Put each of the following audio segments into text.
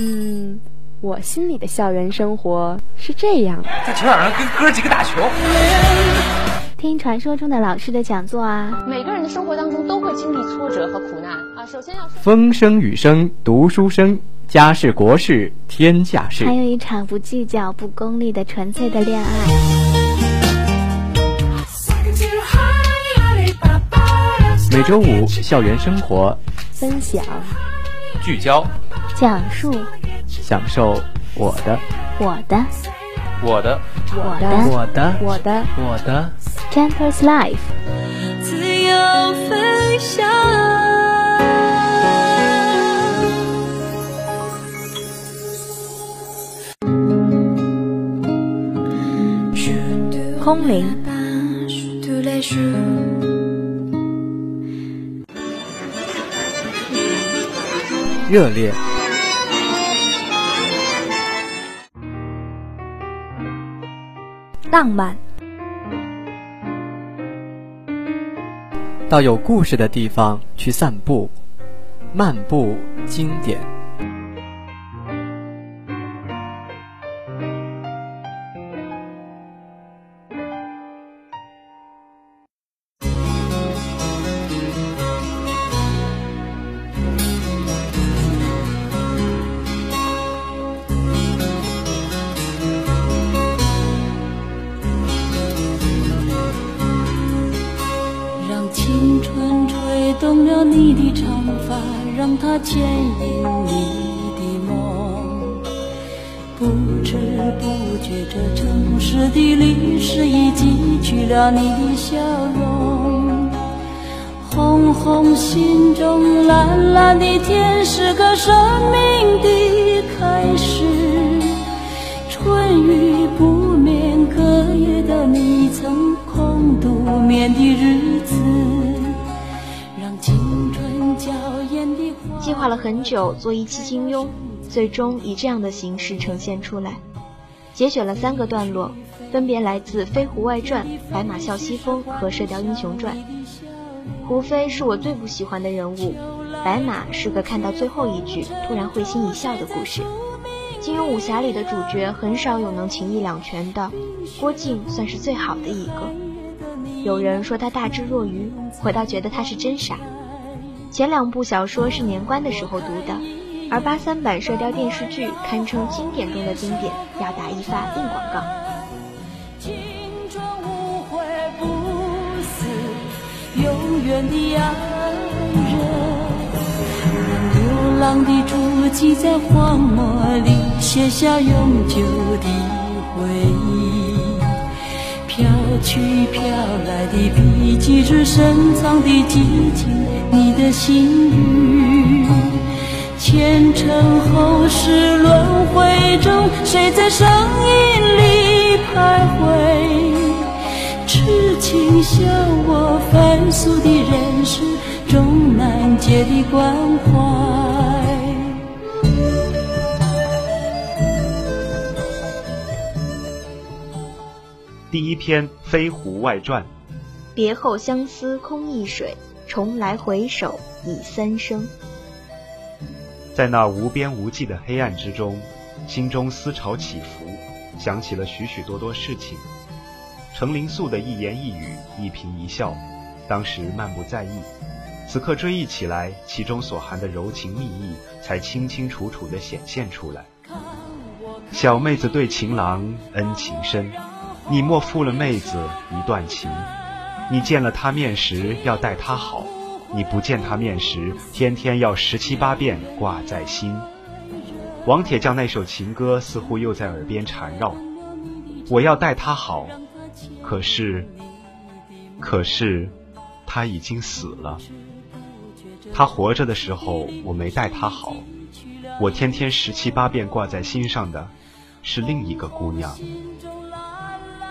嗯，我心里的校园生活是这样：在球场上跟哥几个打球，听传说中的老师的讲座啊。每个人的生活当中都会经历挫折和苦难啊。首先要风声雨声读书声，家事国事天下事，还有一场不计较、不功利的纯粹的恋爱。每周五校园生活分享、聚焦、讲述、享受我的、我的、我的、我的、我的、我的、我的。Campus Life。自由飞翔。空灵。热烈、浪漫，到有故事的地方去散步，漫步经典。这城市的历史已记取了你的笑容。红红心中，蓝蓝的天是个生命的开始。春雨不眠，隔夜的你曾空独眠的日子，让青春娇艳的花。计划了很久做一期金庸，最终以这样的形式呈现出来。节选了三个段落，分别来自《飞狐外传》《白马啸西风》和《射雕英雄传》。胡飞是我最不喜欢的人物，白马是个看到最后一句突然会心一笑的故事。金庸武侠里的主角很少有能情义两全的，郭靖算是最好的一个。有人说他大智若愚，我倒觉得他是真傻。前两部小说是年关的时候读的，而八三版《射雕》电视剧堪称经典中的经典，要打一发硬广告。青春无悔不死，永远的爱人。让流浪的足迹在荒漠里写下永久的回忆。飘去飘来的笔迹是深藏的激情，你的心语。前尘后世轮回中，谁在声音里徘徊？痴情笑我凡俗的人世，终难解的关怀。第一篇《飞狐外传》，别后相思空一水，重来回首已三生。在那无边无际的黑暗之中，心中思潮起伏，想起了许许多多事情。程灵素的一言一语、一颦一笑，当时漫不在意，此刻追忆起来，其中所含的柔情蜜意才清清楚楚地显现出来。小妹子对情郎恩情深，你莫负了妹子一段情。你见了他面时要待他好，你不见他面时，天天要十七八遍挂在心。王铁匠那首情歌似乎又在耳边缠绕。我要待他好，可是，可是，他已经死了。他活着的时候，我没待他好。我天天十七八遍挂在心上的，是另一个姑娘。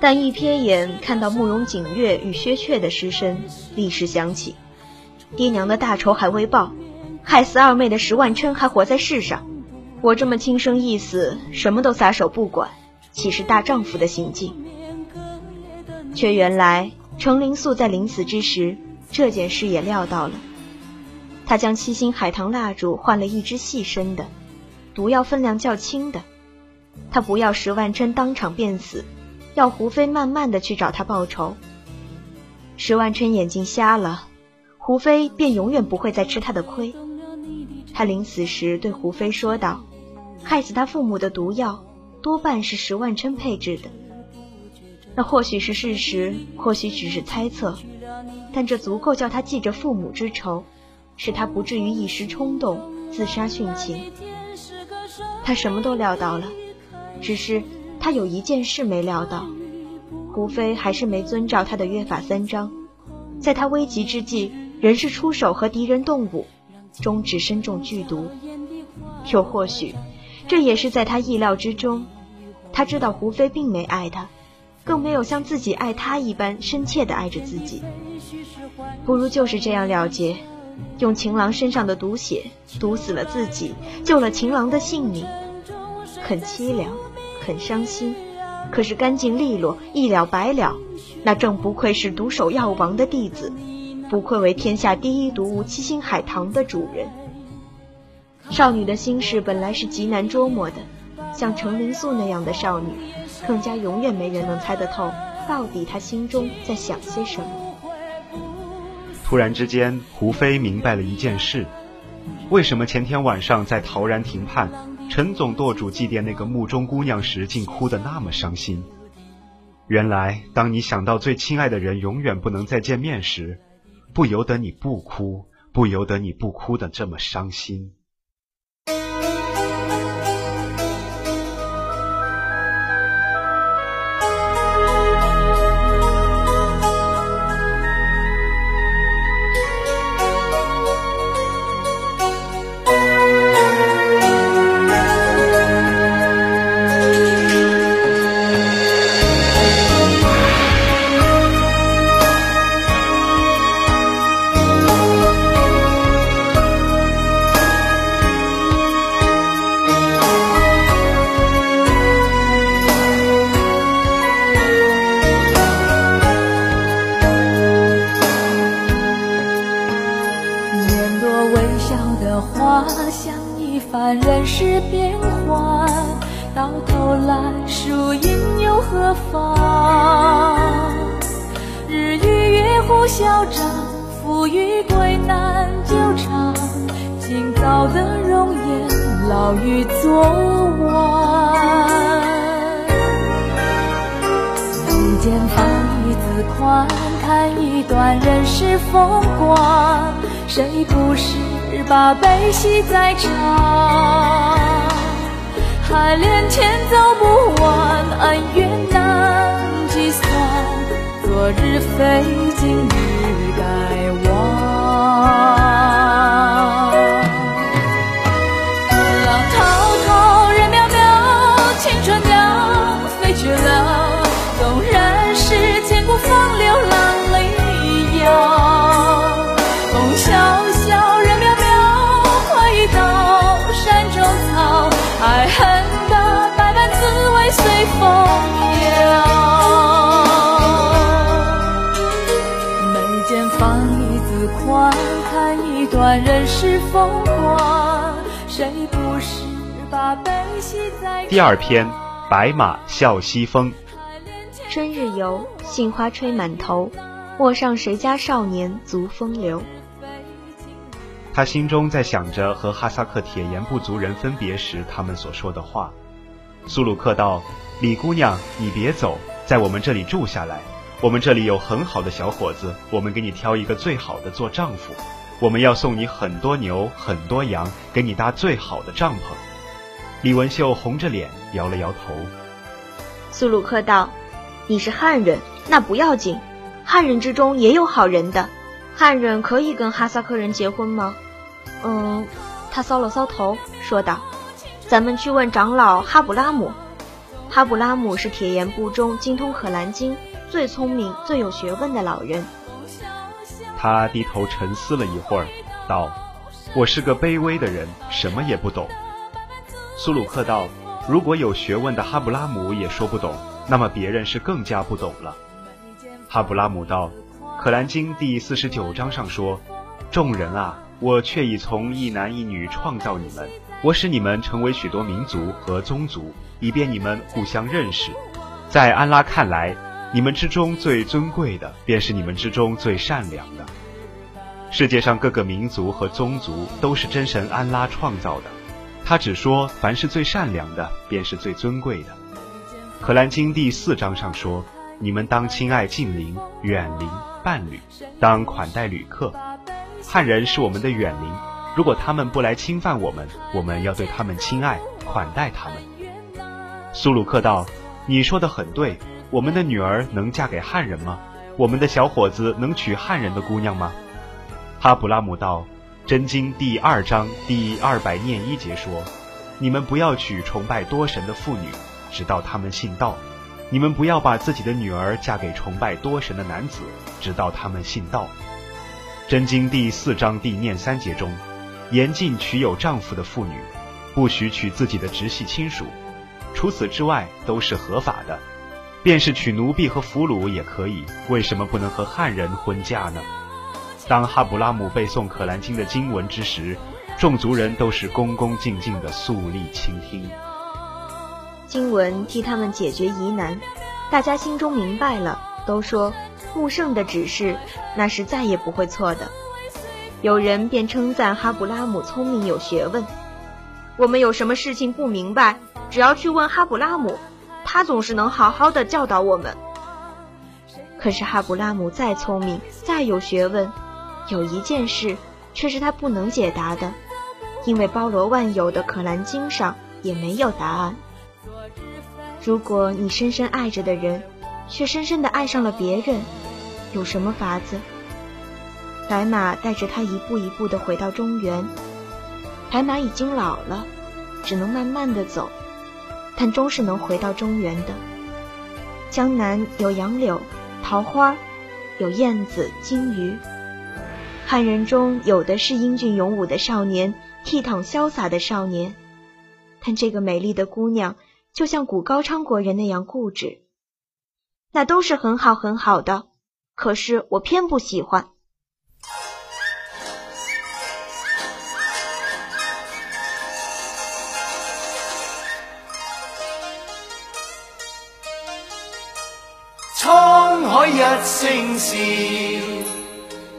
但一瞥眼看到慕容景月与薛阙的尸身，立时想起，爹娘的大仇还未报，害死二妹的石万琛还活在世上，我这么轻生一死，什么都撒手不管，岂是大丈夫的行径？却原来程灵素在临死之时，这件事也料到了。他将七星海棠蜡烛换了一支细身的，毒药分量较轻的。他不要石万琛当场便死，要胡飞慢慢的去找他报仇。石万琛眼睛瞎了，胡飞便永远不会再吃他的亏。他临死时对胡飞说道：“害死他父母的毒药，多半是石万琛配制的。那或许是事实，或许只是猜测，但这足够叫他记着父母之仇，使他不至于一时冲动自杀殉情。他什么都料到了。”只是他有一件事没料到，胡飞还是没遵照他的约法三章，在他危急之际，仍是出手和敌人动武，终止身中剧毒。又或许，这也是在他意料之中。他知道胡飞并没爱他，更没有像自己爱他一般深切的爱着自己。不如就是这样了结，用情郎身上的毒血毒死了自己，救了情郎的性命，很凄凉。很伤心，可是干净利落，一了百了。那正不愧是毒手药王的弟子，不愧为天下第一毒物七星海棠的主人。少女的心事本来是极难捉摸的，像程灵素那样的少女，更加永远没人能猜得透，到底她心中在想些什么。突然之间，胡飞明白了一件事：为什么前天晚上在陶然亭畔？陈总舵主祭奠那个墓中姑娘时，竟哭得那么伤心。原来，当你想到最亲爱的人永远不能再见面时，不由得你不哭，不由得你不哭的这么伤心。看人世变幻，到头来输赢又何妨？日与月互消长，富与贵难久长。今早的容颜，老于昨晚。一间房，一字宽，看一段人世风光。谁不是？只把悲喜在尝？海连天走不完，恩怨难计算。昨日非，今日该忘。人世风光，谁不是把悲喜在第二篇《白马啸西风》。春日游，杏花吹满头，陌上谁家少年足风流。他心中在想着和哈萨克铁岩部族人分别时他们所说的话。苏鲁克道：“李姑娘，你别走，在我们这里住下来。我们这里有很好的小伙子，我们给你挑一个最好的做丈夫。”我们要送你很多牛，很多羊，给你搭最好的帐篷。李文秀红着脸摇了摇头。苏鲁克道：“你是汉人，那不要紧。汉人之中也有好人的，汉人可以跟哈萨克人结婚吗？”嗯，他搔了搔头，说道：“咱们去问长老哈布拉姆。哈布拉姆是铁岩部中精通可兰经、最聪明、最有学问的老人。”他低头沉思了一会儿，道：“我是个卑微的人，什么也不懂。”苏鲁克道：“如果有学问的哈布拉姆也说不懂，那么别人是更加不懂了。”哈布拉姆道：“《可兰经》第四十九章上说：‘众人啊，我却已从一男一女创造你们，我使你们成为许多民族和宗族，以便你们互相认识。在安拉看来，你们之中最尊贵的，便是你们之中最善良的。世界上各个民族和宗族都是真神安拉创造的，他只说凡是最善良的，便是最尊贵的。可兰经第四章上说：“你们当亲爱近邻、远邻、伴侣，当款待旅客。汉人是我们的远邻，如果他们不来侵犯我们，我们要对他们亲爱，款待他们。”苏鲁克道：“你说的很对，我们的女儿能嫁给汉人吗？我们的小伙子能娶汉人的姑娘吗？”哈普拉姆道，《真经》第二章第二百念一节说：“你们不要娶崇拜多神的妇女，直到他们信道；你们不要把自己的女儿嫁给崇拜多神的男子，直到他们信道。”《真经》第四章第念三节中，严禁娶有丈夫的妇女，不许娶自己的直系亲属，除此之外都是合法的。便是娶奴婢和俘虏也可以，为什么不能和汉人婚嫁呢？当哈布拉姆背诵《可兰经》的经文之时，众族人都是恭恭敬敬的肃立倾听。经文替他们解决疑难，大家心中明白了，都说穆圣的指示那是再也不会错的。有人便称赞哈布拉姆聪明有学问。我们有什么事情不明白，只要去问哈布拉姆，他总是能好好的教导我们。可是哈布拉姆再聪明，再有学问。有一件事却是他不能解答的，因为包罗万有的《可兰经》上也没有答案。如果你深深爱着的人，却深深的爱上了别人，有什么法子？白马带着他一步一步的回到中原。白马已经老了，只能慢慢的走，但终是能回到中原的。江南有杨柳、桃花，有燕子、金鱼。汉人中有的是英俊勇武的少年，倜傥潇洒的少年，但这个美丽的姑娘就像古高昌国人那样固执。那都是很好很好的，可是我偏不喜欢。海一声笑。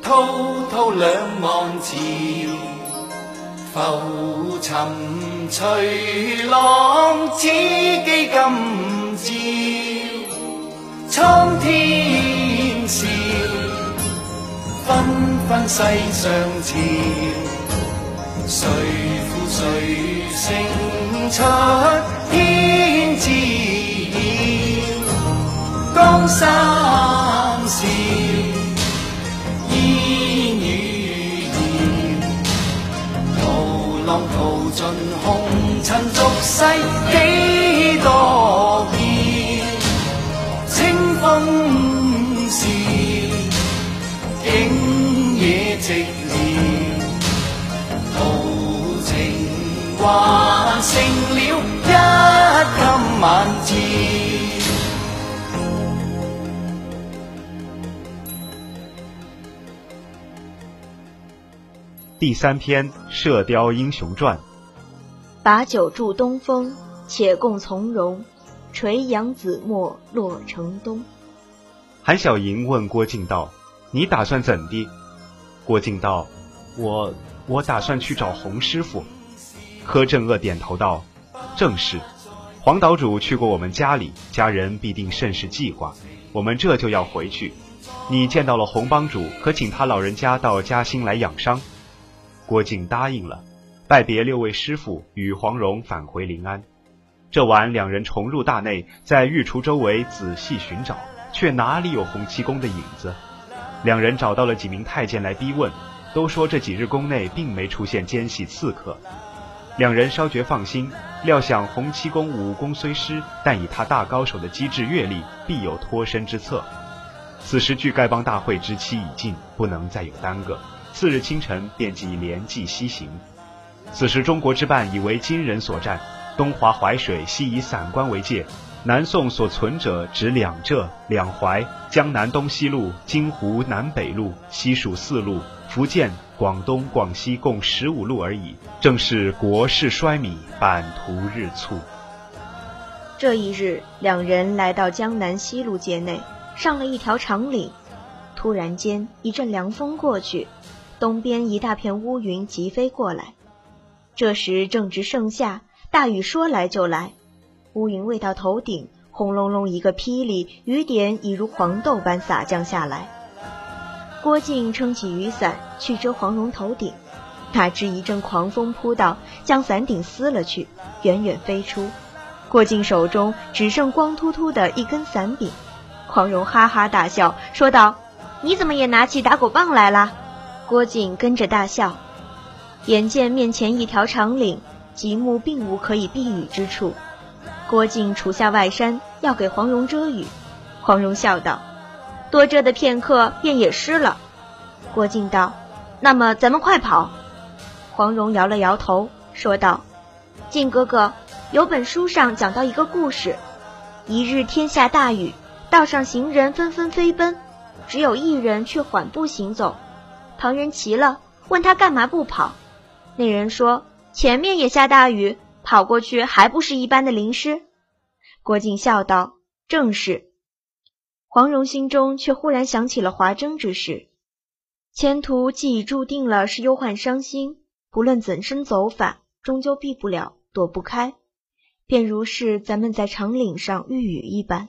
滔滔两岸潮，浮沉。随浪，此际今朝。苍天笑，纷纷世上潮。谁负谁胜出天知晓，江山笑。浪淘尽红尘俗世几多变，清风笑景野寂寥，豪情还剩了一襟晚照。第三篇《射雕英雄传》：把酒祝东风，且共从容。垂杨紫陌洛城东。韩小莹问郭靖道：“你打算怎地？”郭靖道：“我我打算去找洪师傅。”柯镇恶点头道：“正是。黄岛主去过我们家里，家人必定甚是记挂。我们这就要回去。你见到了洪帮主，可请他老人家到嘉兴来养伤。”郭靖答应了，拜别六位师傅，与黄蓉返回临安。这晚，两人重入大内，在御厨周围仔细寻找，却哪里有洪七公的影子。两人找到了几名太监来逼问，都说这几日宫内并没出现奸细刺客。两人稍觉放心，料想洪七公武功虽失，但以他大高手的机智阅历，必有脱身之策。此时距丐帮大会之期已近，不能再有耽搁。次日清晨，便即连骑西行。此时中国之半已为金人所占，东华淮水，西以散关为界。南宋所存者指两浙、两淮、江南东西路、金湖南北路、西蜀四路、福建、广东、广西共十五路而已，正是国势衰靡，版图日促。这一日，两人来到江南西路界内，上了一条长岭。突然间，一阵凉风过去，东边一大片乌云急飞过来。这时正值盛夏，大雨说来就来，乌云未到头顶，轰隆隆一个霹雳，雨点已如黄豆般洒降下来。郭靖撑起雨伞去遮黄蓉头顶，哪知一阵狂风扑到，将伞顶撕了去，远远飞出。郭靖手中只剩光秃秃的一根伞柄，黄蓉哈哈大笑，说道：“你怎么也拿起打狗棒来了？”郭靖跟着大笑。眼见面前一条长岭，极目并无可以避雨之处。郭靖除下外衫，要给黄蓉遮雨。黄蓉笑道：“多遮的片刻，便也湿了。”郭靖道：“那么咱们快跑。”黄蓉摇了摇头，说道：“靖哥哥。”有本书上讲到一个故事：一日天下大雨，道上行人纷纷飞奔，只有一人却缓步行走。旁人齐了，问他干嘛不跑？那人说：“前面也下大雨，跑过去还不是一般的淋湿。”郭靖笑道：“正是。”黄蓉心中却忽然想起了华筝之事，前途既已注定了是忧患伤心，不论怎生走法，终究避不了，躲不开。便如是咱们在长岭上遇雨一般。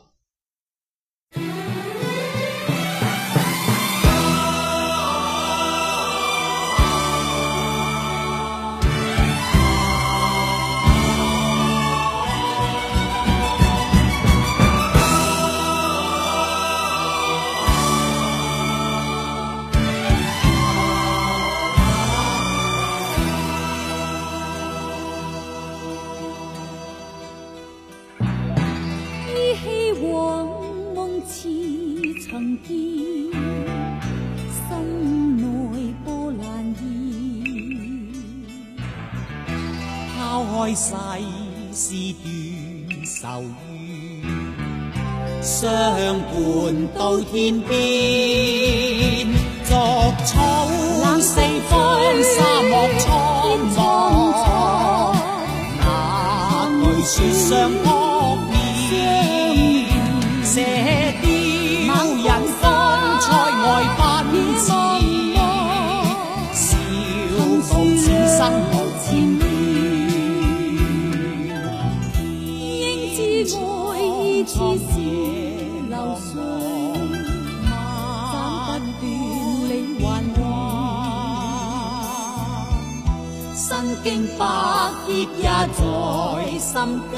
往梦似曾见，心内波澜现。抛开世事断愁怨，相伴到天边，作草四方，沙漠苍茫，哪惧雪霜。千里应知爱意。似是流水，斩不断理还乱。身经百劫也在心间，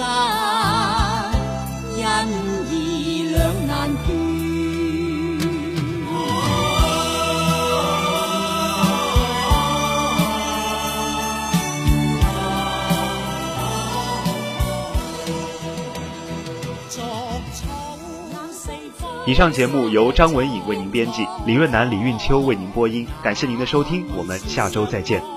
因以上节目由张文颖为您编辑，李润南、李运秋为您播音。感谢您的收听，我们下周再见。